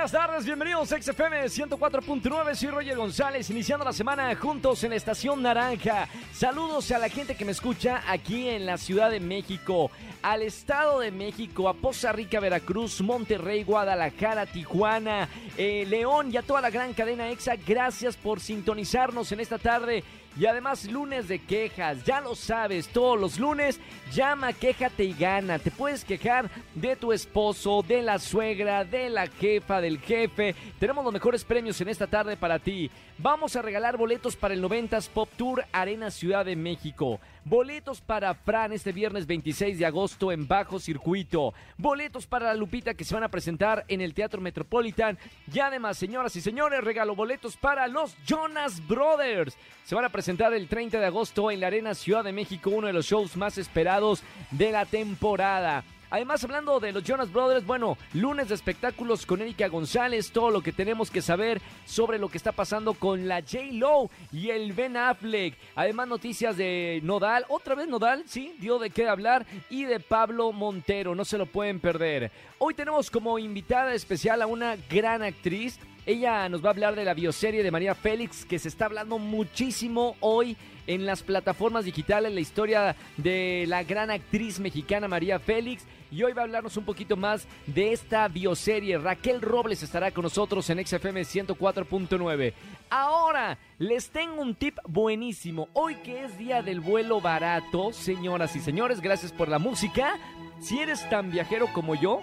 Buenas tardes, bienvenidos a XFM 104.9, soy Roger González, iniciando la semana juntos en la Estación Naranja. Saludos a la gente que me escucha aquí en la Ciudad de México, al Estado de México, a Poza Rica, Veracruz, Monterrey, Guadalajara, Tijuana, eh, León y a toda la gran cadena EXA. Gracias por sintonizarnos en esta tarde. Y además lunes de quejas, ya lo sabes, todos los lunes llama, quéjate y gana. Te puedes quejar de tu esposo, de la suegra, de la jefa, del jefe. Tenemos los mejores premios en esta tarde para ti. Vamos a regalar boletos para el 90s Pop Tour Arena Ciudad de México. Boletos para Fran este viernes 26 de agosto en Bajo Circuito. Boletos para la Lupita que se van a presentar en el Teatro Metropolitan. Y además, señoras y señores, regalo boletos para los Jonas Brothers. Se van a presentar el 30 de agosto en la Arena Ciudad de México, uno de los shows más esperados de la temporada. Además, hablando de los Jonas Brothers, bueno, lunes de espectáculos con Erika González, todo lo que tenemos que saber sobre lo que está pasando con la J. Lo y el Ben Affleck. Además, noticias de Nodal, otra vez Nodal, sí, dio de qué hablar, y de Pablo Montero, no se lo pueden perder. Hoy tenemos como invitada especial a una gran actriz. Ella nos va a hablar de la bioserie de María Félix, que se está hablando muchísimo hoy en las plataformas digitales, la historia de la gran actriz mexicana María Félix. Y hoy va a hablarnos un poquito más de esta bioserie. Raquel Robles estará con nosotros en XFM 104.9. Ahora les tengo un tip buenísimo. Hoy que es día del vuelo barato, señoras y señores, gracias por la música. Si eres tan viajero como yo,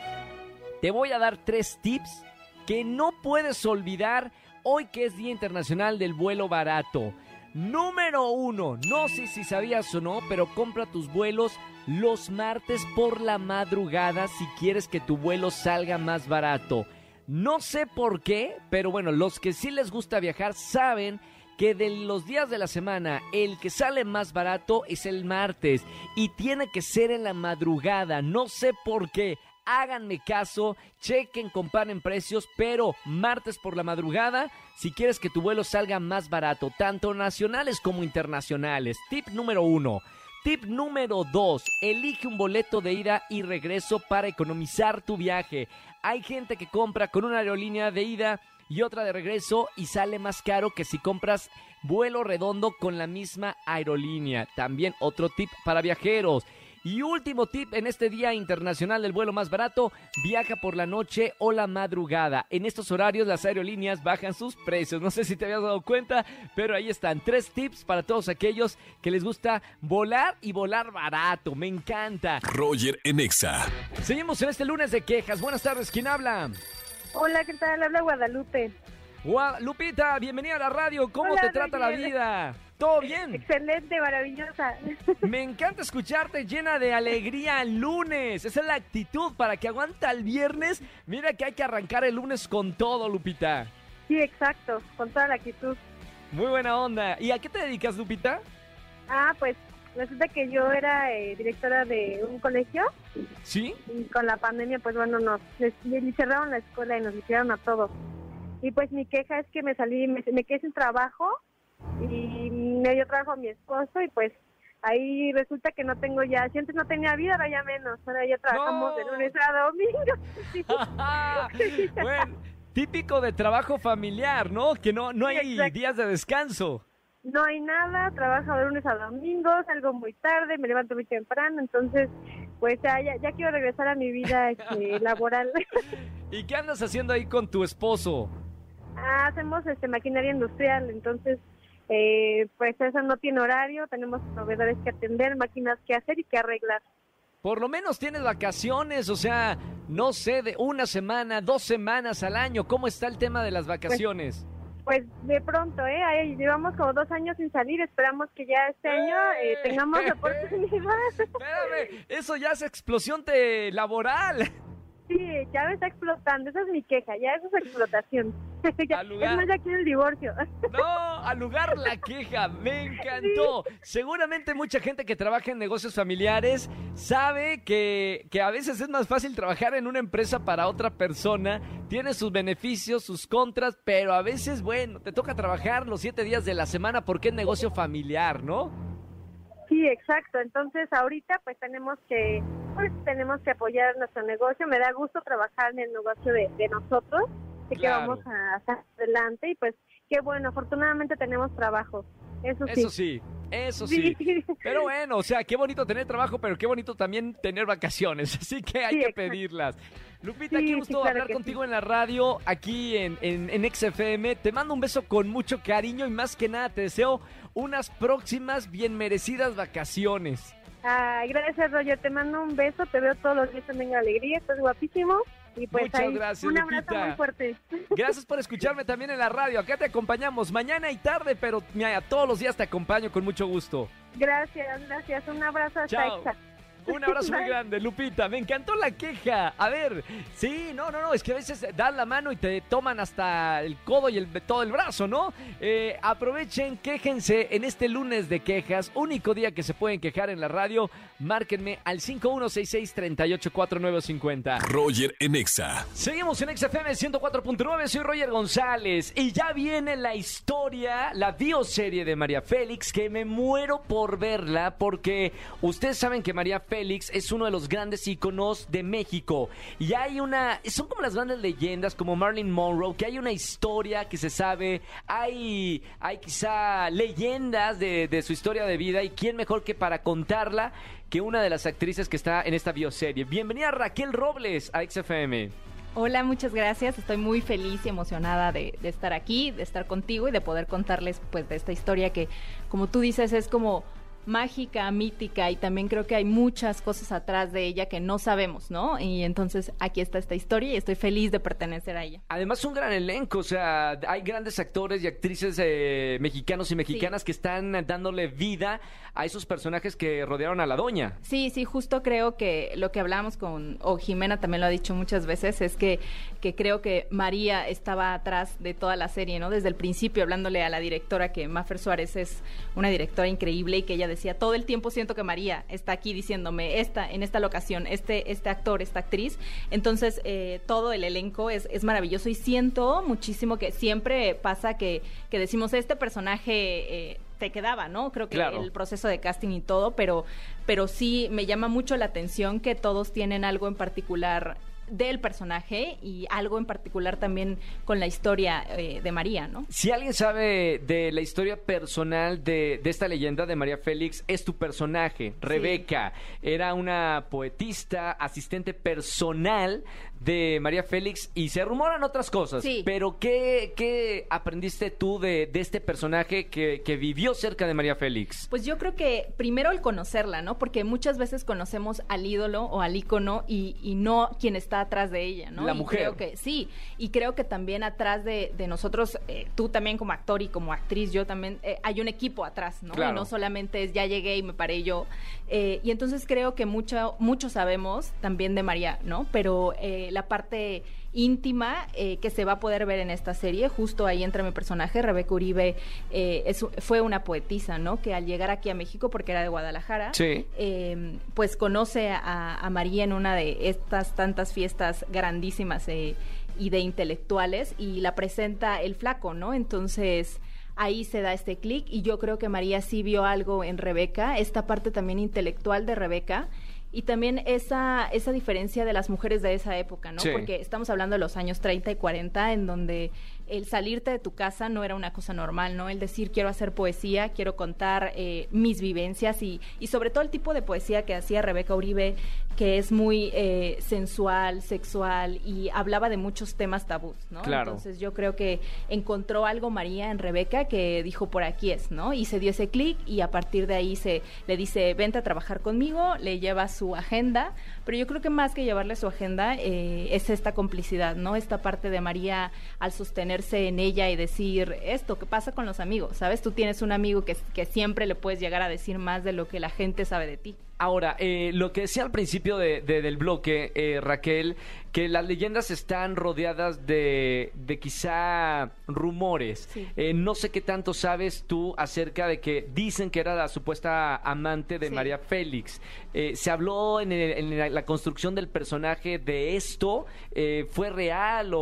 te voy a dar tres tips que no puedes olvidar hoy que es Día Internacional del Vuelo Barato. Número uno, no sé si sabías o no, pero compra tus vuelos los martes por la madrugada si quieres que tu vuelo salga más barato. No sé por qué, pero bueno, los que sí les gusta viajar saben que de los días de la semana el que sale más barato es el martes y tiene que ser en la madrugada. No sé por qué háganme caso, chequen, comparen precios, pero martes por la madrugada, si quieres que tu vuelo salga más barato, tanto nacionales como internacionales. Tip número uno. Tip número dos, elige un boleto de ida y regreso para economizar tu viaje. Hay gente que compra con una aerolínea de ida y otra de regreso y sale más caro que si compras vuelo redondo con la misma aerolínea. También otro tip para viajeros. Y último tip en este Día Internacional del Vuelo Más Barato, viaja por la noche o la madrugada. En estos horarios las aerolíneas bajan sus precios. No sé si te habías dado cuenta, pero ahí están tres tips para todos aquellos que les gusta volar y volar barato. Me encanta. Roger Enexa. Seguimos en este lunes de quejas. Buenas tardes, ¿quién habla? Hola, ¿qué tal? Habla Guadalupe. Lupita, bienvenida a la radio. ¿Cómo Hola, te trata la vida? ¿Todo bien? Excelente, maravillosa. Me encanta escucharte llena de alegría el lunes. Esa es la actitud para que aguanta el viernes. Mira que hay que arrancar el lunes con todo, Lupita. Sí, exacto, con toda la actitud. Muy buena onda. ¿Y a qué te dedicas, Lupita? Ah, pues resulta que yo era eh, directora de un colegio ¿Sí? y con la pandemia, pues bueno, nos les, les cerraron la escuela y nos hicieron a todos. Y pues mi queja es que me salí, me, me quedé sin trabajo y me dio trabajo a mi esposo y pues ahí resulta que no tengo ya, si antes no tenía vida, ahora ya menos, ahora ya trabajamos No. de lunes a domingo. Bueno, típico de trabajo familiar, ¿no? Que no, no hay exacto. días de descanso. No hay nada, trabajo de lunes a domingo, salgo muy tarde, me levanto muy temprano, entonces pues ya, ya, ya quiero regresar a mi vida este, laboral. ¿Y qué andas haciendo ahí con tu esposo? Ah, Hacemos este, maquinaria industrial, entonces eh, pues eso no tiene horario, tenemos proveedores que atender, máquinas que hacer y que arreglar. Por lo menos tienes vacaciones, o sea, no sé, de una semana, dos semanas al año. ¿Cómo está el tema de las vacaciones? Pues de pronto, ¿eh? Ahí llevamos como dos años sin salir, esperamos que ya este año eh, ¡Eh! tengamos la oportunidad. Espérame, eso ya es explosión te laboral. Sí, ya me está explotando, esa es mi queja, ya eso es explotación. Ya- Al lugar- Es más, ya quiero el divorcio. No, al lugar la queja, me encantó. Seguramente mucha gente que trabaja en negocios familiares sabe que, que a veces es más fácil trabajar en una empresa para otra persona, tiene sus beneficios, sus contras, pero a veces, bueno, te toca trabajar los siete días de la semana porque es negocio familiar, ¿no? Sí, exacto. Entonces, ahorita pues tenemos que pues tenemos que apoyar nuestro negocio. Me da gusto trabajar en el negocio de, de nosotros, sé que vamos a sacar adelante y pues qué bueno, afortunadamente tenemos trabajo. Eso sí. Eso sí, eso sí. Pero bueno, o sea, qué bonito tener trabajo, pero qué bonito también tener vacaciones. Así que hay Sí, que pedirlas. Lupita, Sí, qué gusto claro hablar que contigo en la radio, aquí en, en, en XFM. Te mando un beso con mucho cariño y más que nada te deseo unas próximas bien merecidas vacaciones. Ay, gracias, Roger. Te mando un beso. Te veo todos los días también alegría. Estás guapísimo. Y pues Muchas ahí, gracias, un abrazo Lupita. muy fuerte. Gracias por escucharme también en la radio. Acá te acompañamos mañana y tarde, pero mira, todos los días te acompaño con mucho gusto. Gracias, gracias. Un abrazo hasta Chao. Exa. Un abrazo muy grande, Lupita. Me encantó la queja. A ver, sí, no, no, no, es que a veces dan la mano y te toman hasta el codo y el, todo el brazo, ¿no? Eh, aprovechen, quéjense en este lunes de quejas, único día que se pueden quejar en la radio. Márquenme al 5166-384950. Roger en Exa. Seguimos en XFM 104.9, soy Roger González y ya viene la historia, la bioserie de María Félix, que me muero por verla porque ustedes saben que María Félix es uno de los grandes íconos de México y hay una, son como las grandes leyendas como Marilyn Monroe, que hay una historia que se sabe, hay, hay quizá leyendas de, de su historia de vida y quién mejor que para contarla que una de las actrices que está en esta bioserie. Bienvenida Raquel Robles a XFM. Hola, muchas gracias. Estoy muy feliz y emocionada de, de estar aquí, de estar contigo y de poder contarles pues de esta historia que, como tú dices, es como mágica, mítica y también creo que hay muchas cosas atrás de ella que no sabemos, ¿no? Y entonces aquí está esta historia y estoy feliz de pertenecer a ella. Además, un gran elenco, o sea, hay grandes actores y actrices eh, mexicanos y mexicanas que están dándole vida a esos personajes que rodearon a la doña. Sí, sí, justo creo que lo que hablamos con, o Jimena también lo ha dicho muchas veces, es que, que creo que María estaba atrás de toda la serie, ¿no? Desde el principio, hablándole a la directora, que Mafer Suárez es una directora increíble y que ella decía, todo el tiempo siento que María está aquí diciéndome, esta, en esta locación, este, este actor, esta actriz. Entonces, eh, todo el elenco es, es maravilloso y siento muchísimo que siempre pasa que, que decimos, este personaje... Eh, te quedaba, ¿no? Creo que Claro. el proceso de casting y todo, pero, pero sí me llama mucho la atención que todos tienen algo en particular del personaje y algo en particular también con la historia eh, de María, ¿no? Si alguien sabe de la historia personal de, de esta leyenda de María Félix, es tu personaje, Rebeca. Era una poetista, asistente personal de María Félix y se rumoran otras cosas. Sí. Pero ¿qué, qué aprendiste tú de, de este personaje que, que vivió cerca de María Félix? Pues yo creo que primero el conocerla, ¿no? Porque muchas veces conocemos al ídolo o al ícono y, y no quien está atrás de ella, ¿no? La Y mujer. Creo que sí, y creo que también atrás de, de nosotros, eh, tú también como actor y como actriz, yo también, eh, hay un equipo atrás, ¿no? Claro. Y no solamente es ya llegué y me paré yo. Eh, y entonces creo que mucho, mucho sabemos también de María, ¿no? Pero eh, la parte íntima eh, que se va a poder ver en esta serie, justo ahí entra mi personaje, Rebeca Uribe, eh, es- fue una poetisa, ¿no? Que al llegar aquí a México, porque era de Guadalajara, Sí. eh, pues conoce a, a María en una de estas tantas fiestas grandísimas eh, y de intelectuales y la presenta el flaco, ¿no? Entonces ahí se da este clic y yo creo que María sí vio algo en Rebeca, esta parte también intelectual de Rebeca. Y también esa, esa diferencia de las mujeres de esa época, ¿no? Sí. Porque estamos hablando de los años 30 y 40, en donde el salirte de tu casa no era una cosa normal, ¿no? El decir quiero hacer poesía, quiero contar eh, mis vivencias y, y sobre todo el tipo de poesía que hacía Rebeca Uribe, que es muy eh, sensual, sexual y hablaba de muchos temas tabús, ¿no? Claro. Entonces yo creo que encontró algo María en Rebeca que dijo por aquí es, ¿no? Y se dio ese clic y a partir de ahí se le dice vente a trabajar conmigo, le lleva su agenda, pero yo creo que más que llevarle su agenda eh, es esta complicidad, ¿no? Esta parte de María al sostener ponerse en ella y decir esto, ¿qué pasa con los amigos? ¿Sabes? Tú tienes un amigo que, que siempre le puedes llegar a decir más de lo que la gente sabe de ti. Ahora, eh, lo que decía al principio de, de- del bloque, eh, Raquel, que las leyendas están rodeadas de, de quizá rumores. Sí. Eh, no sé qué tanto sabes tú acerca de que dicen que era la supuesta amante de Sí. María Félix. Eh, ¿Se habló en, el- en la, construcción del personaje de esto? ¿Fue real o-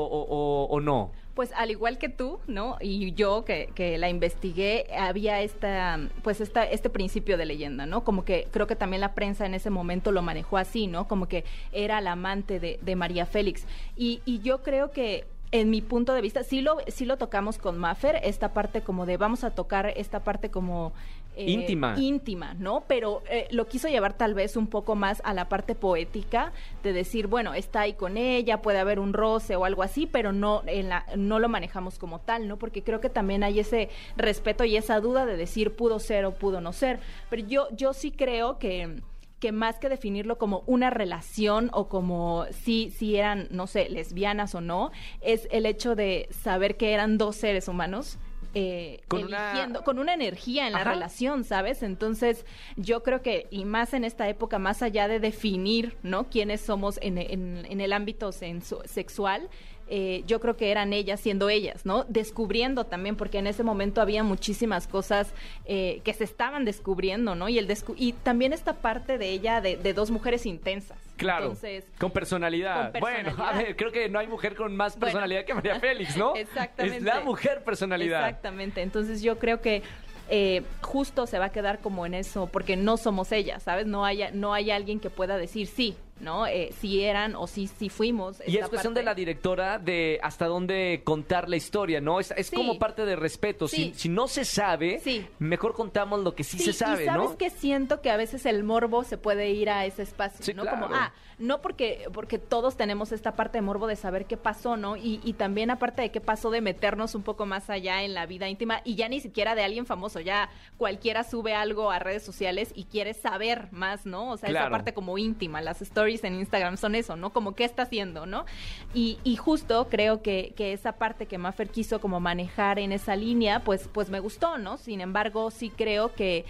o no? Pues al igual que tú, ¿no? Y yo que, que la investigué, había esta, pues esta, este principio de leyenda, ¿no? Como que creo que también la prensa en ese momento lo manejó así, ¿no? Como que era la amante de, de María Félix. Y, y yo creo que en mi punto de vista, sí lo, sí lo tocamos con Maffer, esta parte como de, vamos a tocar esta parte como... eh, Íntima. íntima, ¿no? Pero eh, lo quiso llevar tal vez un poco más a la parte poética de decir, bueno, está ahí con ella, puede haber un roce o algo así, pero no en la, no lo manejamos como tal, ¿no? Porque creo que también hay ese respeto y esa duda de decir pudo ser o pudo no ser. Pero yo, yo sí creo que que más que definirlo como una relación o como si, si eran, no sé, lesbianas o no, es el hecho de saber que eran dos seres humanos eh, Con una- eligiendo, con una energía en la Ajá. relación, ¿sabes? Entonces, yo creo que, y más en esta época, más allá de definir, ¿no? Quiénes somos en, en- en el ámbito sexual, eh, yo creo que eran ellas siendo ellas, ¿no? Descubriendo también, porque en ese momento había muchísimas cosas eh, que se estaban descubriendo, ¿no? Y, el descu- y también esta parte de ella, de, de dos mujeres intensas. Claro, Entonces, con personalidad. con Bueno, a ver, creo que no hay mujer con más Bueno. personalidad que María Félix, ¿no? Exactamente. Es la mujer personalidad. Exactamente. Entonces yo creo que eh, justo se va a quedar como en eso, porque no somos ellas, ¿sabes? No hay, no hay alguien que pueda decir sí, ¿no? Eh, si eran o si, si fuimos. Y es cuestión de la directora de hasta dónde contar la historia, ¿no? Es, es Sí. como parte de respeto. Sí. Si, si no se sabe, Sí. mejor contamos lo que sí, se sabe, y sabes ¿no? que siento que a veces el morbo se puede ir a ese espacio, ¿no? claro. Como, ah, no porque, porque todos tenemos esta parte de morbo de saber qué pasó, ¿no? Y, y también aparte de qué pasó, de meternos un poco más allá en la vida íntima y ya ni siquiera de alguien famoso, ya cualquiera sube algo a redes sociales y quiere saber más, ¿no? O sea, Claro. esa parte como íntima, las stories en Instagram son eso, ¿no? Como qué está haciendo, ¿no? Y, justo creo que, que esa parte que Maffer quiso como manejar en esa línea, pues, pues me gustó, ¿no? Sin embargo, sí creo que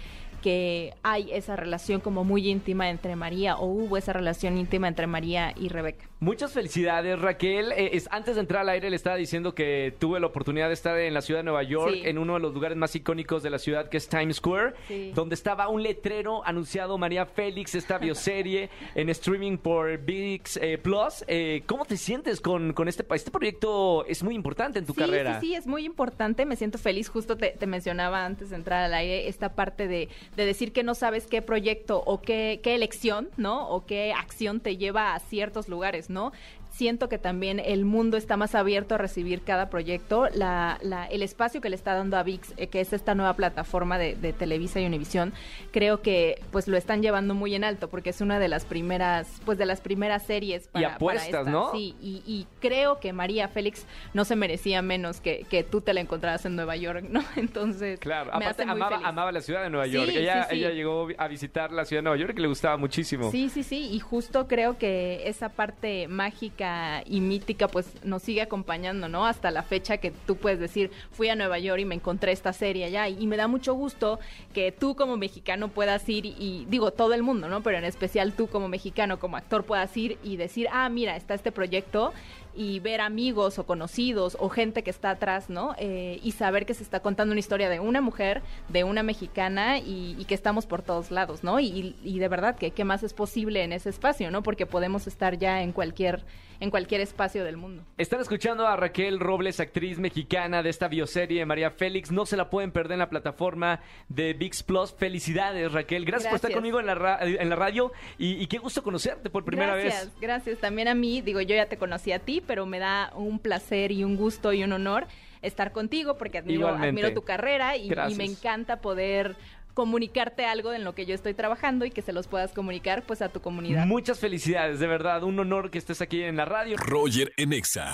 que hay esa relación como muy íntima entre María o hubo esa relación íntima entre María y Rebeca. Muchas felicidades, Raquel. Eh, es- antes de entrar al aire le estaba diciendo que tuve la oportunidad de estar en la ciudad de Nueva York, Sí. en uno de los lugares más icónicos de la ciudad, que es Times Square, Sí. donde estaba un letrero anunciado María Félix, esta bioserie en streaming por VIX eh, Plus. Eh, ¿Cómo te sientes con, con este, este proyecto? Es muy importante en tu sí, carrera. Sí, sí, es muy importante. Me siento feliz. Justo te, te mencionaba antes de entrar al aire esta parte de, de decir que no sabes qué proyecto o qué, qué elección, ¿no? O qué acción te lleva a ciertos lugares, ¿no? Siento que también el mundo está más abierto a recibir cada proyecto. La, la- el espacio que le está dando a VIX, eh, que es esta nueva plataforma de, de Televisa y Univisión, creo que pues lo están llevando muy en alto porque es una de las primeras, pues de las primeras series para, para apuestas, esta. ¿no? Sí, y, y creo que María Félix no se merecía menos que, que tú te la encontraras en Nueva York, ¿no? Entonces, Claro, me aparte hace muy amaba, feliz. amaba la ciudad de Nueva York. sí, ella, sí. ella llegó a visitar la ciudad de Nueva York y le gustaba muchísimo. Sí, sí, sí, y justo creo que esa parte mágica y mítica pues nos sigue acompañando, ¿no? Hasta la fecha que tú puedes decir, fui a Nueva York y me encontré esta serie allá y, me da mucho gusto que tú como mexicano puedas ir y, y, digo todo el mundo, ¿no? Pero en especial tú como mexicano, como actor puedas ir y decir, ah, mira, está este proyecto y ver amigos o conocidos o gente que está atrás, ¿no? Eh, y saber que se está contando una historia de una mujer, de una mexicana y, y que estamos por todos lados, ¿no? Y, y de verdad que qué más es posible en ese espacio, ¿no? Porque podemos estar ya en cualquier en cualquier espacio del mundo. Están escuchando a Raquel Robles, actriz mexicana de esta bioserie María Félix. No se la pueden perder en la plataforma de VIX Plus. Felicidades, Raquel. Gracias, por estar Gracias. conmigo en la, ra- en la radio y, y qué gusto conocerte por primera gracias, vez. Gracias, También a mí, digo, yo ya te conocí a ti, pero me da un placer y un gusto y un honor estar contigo porque admiro, admiro tu carrera y, me encanta poder comunicarte algo en lo que yo estoy trabajando y que se los puedas comunicar pues a tu comunidad. Muchas felicidades, de verdad. Un honor que estés aquí en la radio. Roger en Exa.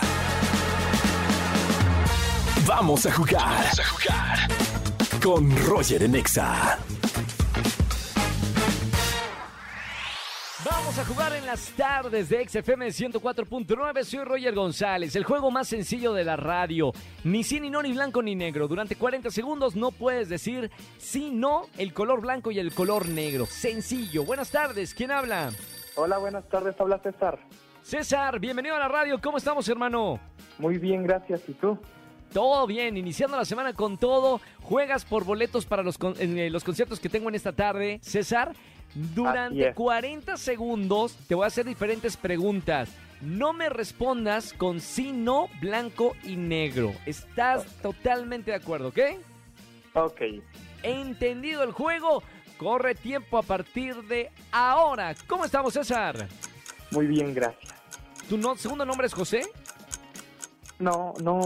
Vamos a jugar. Vamos a jugar. Con Roger en Vamos a jugar en las tardes de XFM 104.9. Soy Roger González. El juego más sencillo de la radio. Ni sí, ni no, ni blanco, ni negro. Durante 40 segundos no puedes decir sí, no, el color blanco y el color negro. Sencillo. Buenas tardes. ¿Quién habla? Hola, buenas tardes. Habla César. César, bienvenido a la radio. ¿Cómo estamos, hermano? Muy bien, gracias. ¿Y tú? Todo bien, iniciando la semana con todo. Juegas por boletos para los, con- eh, los conciertos que tengo en esta tarde. César, durante es. 40 segundos te voy a hacer diferentes preguntas. No me respondas con sí, no, blanco y negro. ¿Estás totalmente de acuerdo, ok? Ok. Entendido el juego. Corre tiempo a partir de ahora. ¿Cómo estamos, César? Muy bien, gracias. ¿Tu no- segundo nombre es José? No, no.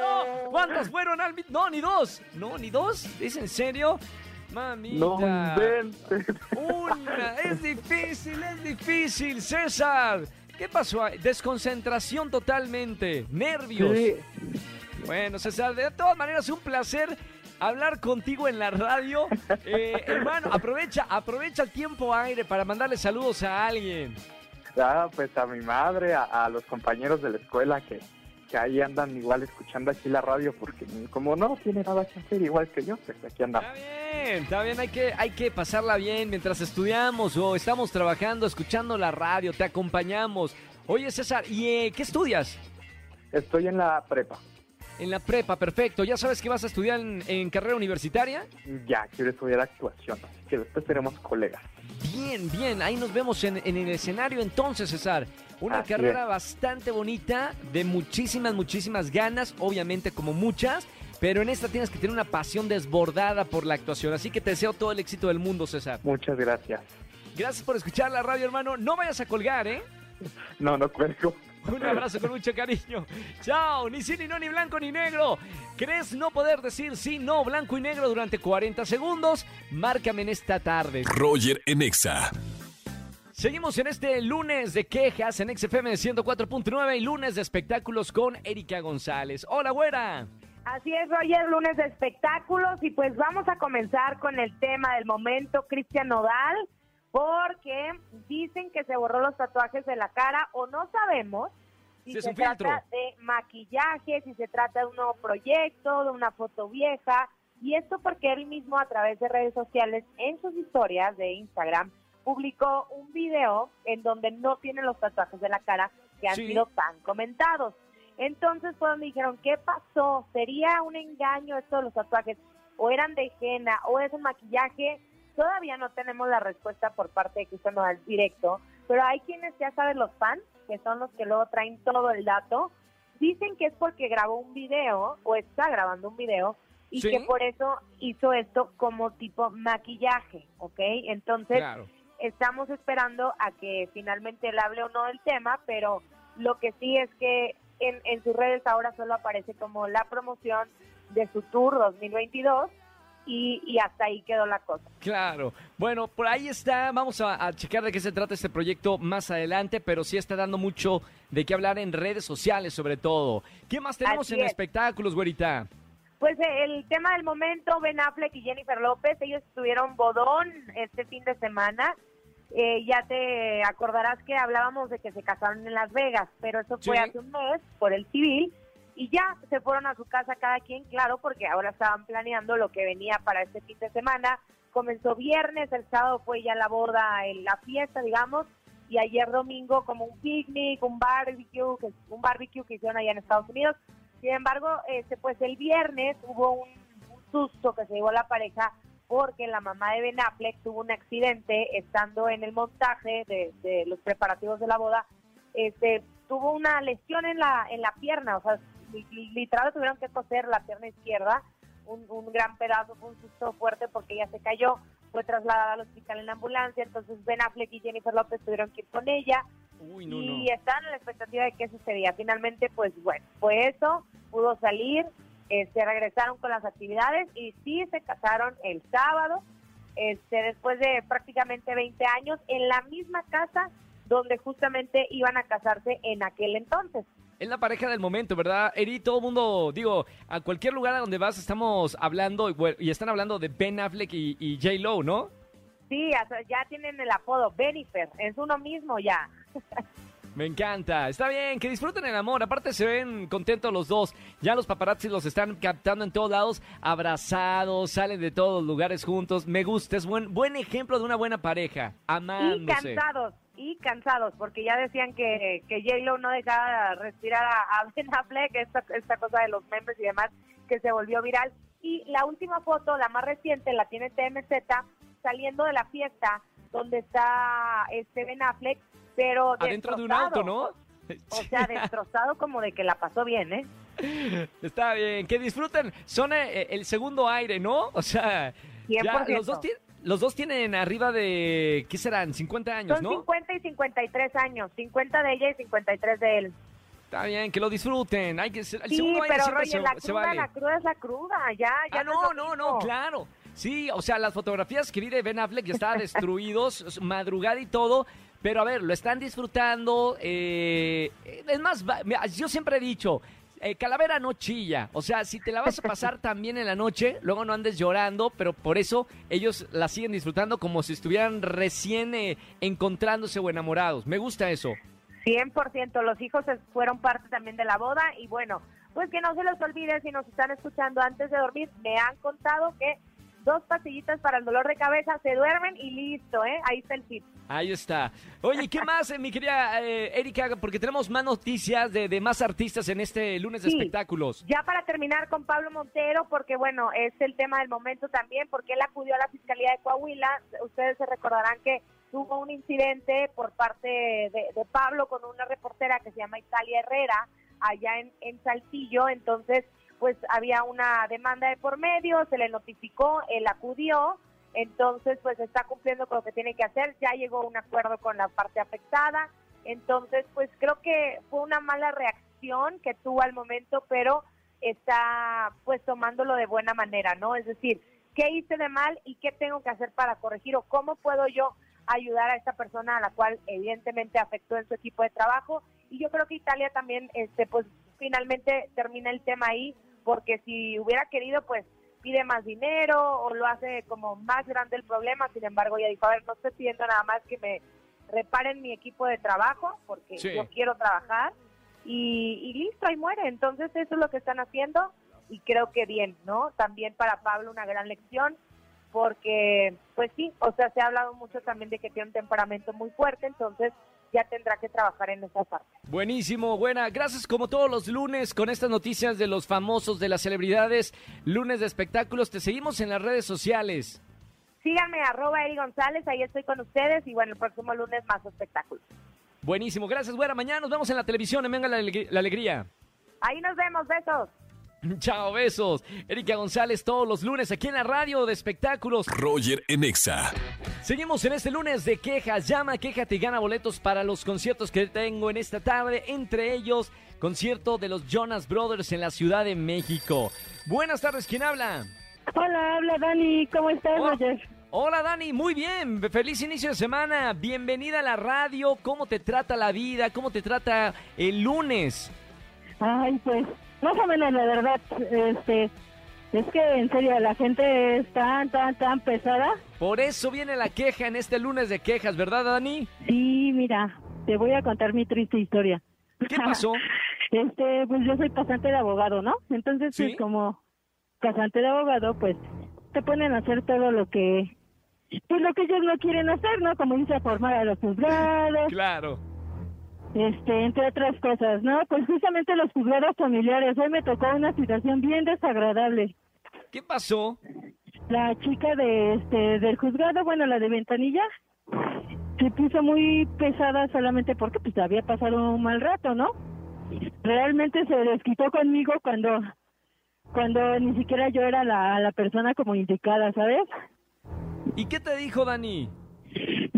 No, ¿Cuántas fueron, Alvin? No, ni dos. No, ni dos. ¿Es en serio? Mamita. No. Una. Es difícil, es difícil, César. ¿Qué pasó? ahí? Desconcentración totalmente. Nervios. Sí. Bueno, César, de todas maneras, un placer hablar contigo en la radio. Eh, hermano, aprovecha, aprovecha el tiempo aire para mandarle saludos a alguien. Ah, pues a mi madre, a, a los compañeros de la escuela que, que ahí andan igual escuchando aquí la radio porque como no tiene nada que hacer igual que yo, pues aquí Está andamos. bien, está bien, hay que, hay que pasarla bien mientras estudiamos o estamos trabajando, escuchando la radio, te acompañamos. Oye, César, ¿y eh, qué estudias? Estoy en la prepa. En la prepa, perfecto. ¿Ya sabes que vas a estudiar en, en carrera universitaria? Ya quiero estudiar actuación, así que después seremos colegas. Bien, bien, ahí nos vemos en, en el escenario entonces, César. Una Así carrera es. bastante bonita, de muchísimas, muchísimas ganas, obviamente como muchas, pero en esta tienes que tener una pasión desbordada por la actuación. Así que te deseo todo el éxito del mundo, César. Muchas gracias. Gracias por escuchar la radio, hermano. No vayas a colgar, ¿eh? No, no cuelgo. Un abrazo con mucho cariño. Chao, ni sí, ni no, ni blanco, ni negro. ¿Crees no poder decir sí, no, blanco y negro durante 40 segundos? Márcame en esta tarde. Roger en Exa. Seguimos en este lunes de quejas en XFM 104.9 y lunes de espectáculos con Erika González. Hola, güera. Así es, Roger, lunes de espectáculos y pues vamos a comenzar con el tema del momento, Cristian Nodal, porque dicen que se borró los tatuajes de la cara o no sabemos si se filtro. trata de maquillaje, si se trata de un nuevo proyecto, de una foto vieja, y esto porque él mismo a través de redes sociales, en sus historias de Instagram, publicó un video en donde no tiene los tatuajes de la cara que han Sí. sido tan comentados. Entonces fue donde dijeron, ¿qué pasó? ¿Sería un engaño esto de los tatuajes? ¿O eran de henna? ¿O es un maquillaje? Todavía no tenemos la respuesta por parte de Cristian Nodal directo, pero hay quienes ya saben los fans, que son los que luego traen todo el dato, dicen que es porque grabó un video o está grabando un video y Sí. que por eso hizo esto como tipo maquillaje, ¿ok? Entonces Claro. estamos esperando a que finalmente él hable o no del tema, pero lo que sí es que en, en sus redes ahora solo aparece como la promoción de su tour 2022 y, y hasta ahí quedó la cosa. Claro. Bueno, por ahí está. Vamos a, a checar de qué se trata este proyecto más adelante, pero sí está dando mucho de qué hablar en redes sociales, sobre todo. ¿Qué más tenemos Así en es. espectáculos, güerita? Pues eh, el tema del momento, Ben Affleck y Jennifer López, ellos tuvieron bodón este fin de semana. Eh, ya te acordarás que hablábamos de que se casaron en Las Vegas, pero eso fue hace un mes por el civil y ya se fueron a su casa cada quien, claro, porque ahora estaban planeando lo que venía para este fin de semana. Comenzó viernes, el sábado fue ya la boda, el- la fiesta, digamos, y ayer domingo como un picnic, un barbecue, un barbecue que hicieron allá en Estados Unidos. Sin embargo, este, pues el viernes hubo un, un susto que se llevó la pareja porque la mamá de Ben Affleck tuvo un accidente estando en el montaje de, de los preparativos de la boda. Este, tuvo una lesión en la en la pierna, o sea, literal tuvieron que coser la pierna izquierda, un, un gran pedazo, fue un susto fuerte porque ella se cayó, fue trasladada al hospital en la ambulancia, entonces Ben Affleck y Jennifer López tuvieron que ir con ella, Uy, no, no. y están en la expectativa de qué sucedía. Finalmente, pues bueno, fue eso, pudo salir, eh, se regresaron con las actividades y sí se casaron el sábado, este, después de prácticamente 20 años, en la misma casa donde justamente iban a casarse en aquel entonces. Es la pareja del momento, ¿verdad? Eri, todo el mundo, digo, a cualquier lugar a donde vas estamos hablando y, y están hablando de Ben Affleck y, y J. Lo, ¿no? Sí, ya tienen el apodo Benifer, es uno mismo ya. Me encanta. Está bien, que disfruten el amor. Aparte se ven contentos los dos. Ya los paparazzi los están captando en todos lados, abrazados, salen de todos los lugares juntos. Me gusta, es buen buen ejemplo de una buena pareja, Y amándose. cansados, y cansados, porque ya decían que, que J-Lo no dejaba respirar a, a Ben Affleck, esta, esta cosa de los memes y demás, que se volvió viral. Y la última foto, la más reciente, la tiene TMZ, saliendo de la fiesta donde está este Ben Affleck, pero Adentro de un auto, ¿no? O sea, destrozado como de que la pasó bien, ¿eh? Está bien, que disfruten. Son eh, el segundo aire, ¿no? O sea, ya 100%. los dos, tien- los dos tienen arriba de, ¿qué serán? 50 años, Son ¿no? 50 y 53 años, 50 de ella y 53 de él. Está bien, que lo disfruten. Hay que ser, el Sí, segundo pero Roger, se, la se cruda, vale. la cruda es la cruda, ya, ya Ah, no, no, no, no, claro. Sí, o sea, las fotografías que vi de Ben Affleck ya estaban destruidos, madrugada y todo. Pero a ver, lo están disfrutando. eh, es más, yo siempre he dicho, eh, Calavera no chilla. O sea, si te la vas a pasar también en la noche, luego no andes llorando, pero por eso ellos la siguen disfrutando como si estuvieran recién eh, encontrándose o enamorados. Me gusta eso. 100%, los hijos fueron parte también de la boda y bueno, pues que no se los olvide si nos están escuchando antes de dormir, me han contado que dos pastillitas para el dolor de cabeza se duermen y listo, ¿eh? Ahí está el tip. Ahí está. Oye, ¿qué más, eh, mi querida eh, Erika? Porque tenemos más noticias de, de más artistas en este lunes de espectáculos. Ya para terminar con Pablo Montero, porque bueno, es el tema del momento también, porque él acudió a la Fiscalía de Coahuila. Ustedes se recordarán que tuvo un incidente por parte de, de Pablo con una reportera que se llama Italia Herrera, allá en, en Saltillo. Entonces, pues había una demanda de por medio, se le notificó, él acudió. Entonces, pues está cumpliendo con lo que tiene que hacer. Ya llegó a un acuerdo con la parte afectada. Entonces, pues creo que fue una mala reacción que tuvo al momento, pero está pues tomándolo de buena manera, ¿no? Es decir, ¿qué hice de mal y qué tengo que hacer para corregir o cómo puedo yo ayudar a esta persona a la cual evidentemente afectó en su equipo de trabajo? Y yo creo que Italia también, este, pues finalmente termina el tema ahí, porque si hubiera querido, pues pide más dinero o lo hace como más grande el problema, sin embargo ella dijo, a ver, no estoy pidiendo nada más que me reparen mi equipo de trabajo, porque Sí. yo quiero trabajar, y, y listo, ahí muere. Entonces eso es lo que están haciendo y creo que bien, ¿no? También para Pablo una gran lección porque, pues sí, o sea, se ha hablado mucho también de que tiene un temperamento muy fuerte, entonces ya tendrá que trabajar en esa parte. Buenísimo, buena. Gracias como todos los lunes con estas noticias de los famosos, de las celebridades. Lunes de espectáculos. Te seguimos en las redes sociales. Síganme, arroba Eri González, ahí estoy con ustedes y bueno, el próximo lunes más espectáculos. Buenísimo. Gracias, buena. Mañana nos vemos en la televisión. en Venga la, alegr- la alegría. Ahí nos vemos, besos. Chao, besos. Erika González todos los lunes aquí en la radio de espectáculos. Roger en Exa. Seguimos en este lunes de quejas. Llama, quéjate y gana boletos para los conciertos que tengo en esta tarde. Entre ellos, concierto de los Jonas Brothers en la Ciudad de México. Buenas tardes, ¿quién habla? Hola, habla Dani, ¿cómo estás, Oh. Roger? Hola Dani, muy bien, feliz inicio de semana, bienvenida a la radio, ¿cómo te trata la vida? ¿Cómo te trata el lunes? Ay, pues, más o menos, la verdad, este, es que en serio, la gente es tan, tan, tan pesada. Por eso viene la queja en este lunes de quejas, ¿verdad Dani? Sí, mira, te voy a contar mi triste historia. ¿Qué pasó? Este, pues yo soy pasante de abogado, ¿no? Entonces, Sí. pues como pasante de abogado, pues te ponen a hacer todo lo que, pues lo que ellos no quieren hacer, ¿no? Como dice, formar a los juzgados, Claro. Este, entre otras cosas, ¿no? Pues justamente los juzgados familiares. Hoy me tocó una situación bien desagradable. ¿Qué pasó? La chica de este del juzgado, bueno, la de Ventanilla, se puso muy pesada solamente porque pues había pasado un mal rato, ¿no? Realmente se desquitó conmigo cuando cuando ni siquiera yo era la, la persona como indicada, ¿sabes? ¿Y qué te dijo Dani?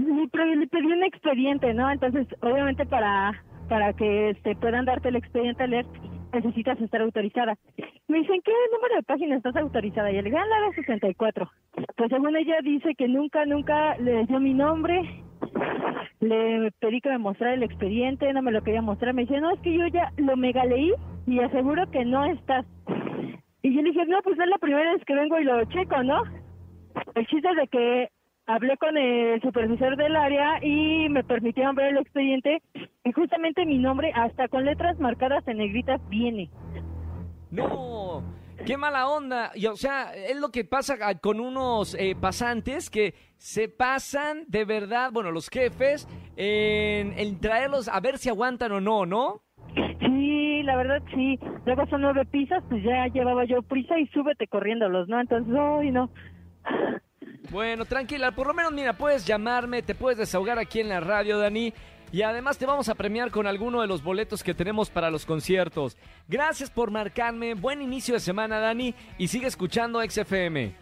Le pedí un expediente, ¿no? Entonces, obviamente para para que este puedan darte el expediente a leer, necesitas estar autorizada. Me dicen, ¿qué número de página estás autorizada? Y le dije, ah, la de 64. Pues según ella dice que nunca, nunca le dio mi nombre, Le pedí que me mostrara el expediente, no me lo quería mostrar. Me dice, no, es que yo ya lo mega leí y aseguro que no estás. Y yo le dije, no, pues es la primera vez que vengo y lo checo, ¿no? El chiste de que hablé con el supervisor del área y me permitieron ver el expediente y justamente mi nombre hasta con letras marcadas en negritas viene. No, qué mala onda. Y, o sea, es lo que pasa con unos eh, pasantes que se pasan de verdad, bueno, los jefes, en, en traerlos a ver si aguantan o no, ¿no? Sí, la verdad sí. Luego son nueve pisos, pues ya llevaba yo prisa y súbete corriéndolos, ¿no? Entonces, ay, no. Bueno, tranquila, por lo menos mira, puedes llamarme, te puedes desahogar aquí en la radio, Dani. Y además te vamos a premiar con alguno de los boletos que tenemos para los conciertos. Gracias por marcarme, buen inicio de semana, Dani, y sigue escuchando XFM.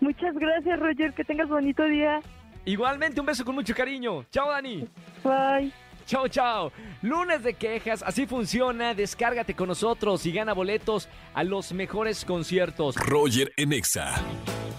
Muchas gracias, Roger. Que tengas bonito día. Igualmente, un beso con mucho cariño. Chao, Dani. Bye. Chao, chao. Lunes de quejas, así funciona. Descárgate con nosotros y gana boletos a los mejores conciertos. Roger en Exa.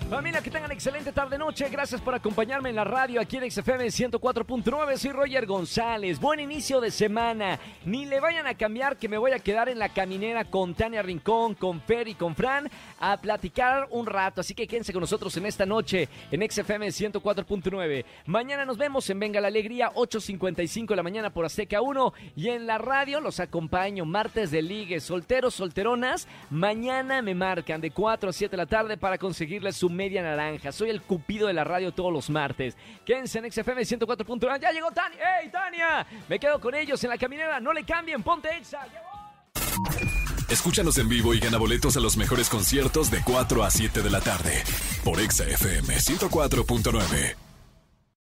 Familia, que tengan excelente tarde-noche. Gracias por acompañarme en la radio aquí en XFM 104.9. Soy Roger González. Buen inicio de semana. Ni le vayan a cambiar que me voy a quedar en la caminera con Tania Rincón, con Fer y con Fran a platicar un rato. Así que quédense con nosotros en esta noche en XFM 104.9. Mañana nos vemos en Venga la Alegría, 8.55 de la mañana por Azteca 1. Y en la radio los acompaño martes de ligue. Solteros, solteronas. Mañana me marcan de 4 a 7 de la tarde para conseguirles su media naranja. Soy el cupido de la radio todos los martes. Quédense en XFM 104.1. ¡Ya llegó Tania! ¡Ey, Tania! Me quedo con ellos en la caminera. No le cambien, ponte Exa. Escúchanos en vivo y gana boletos a los mejores conciertos de 4 a 7 de la tarde por Exa FM 104.9.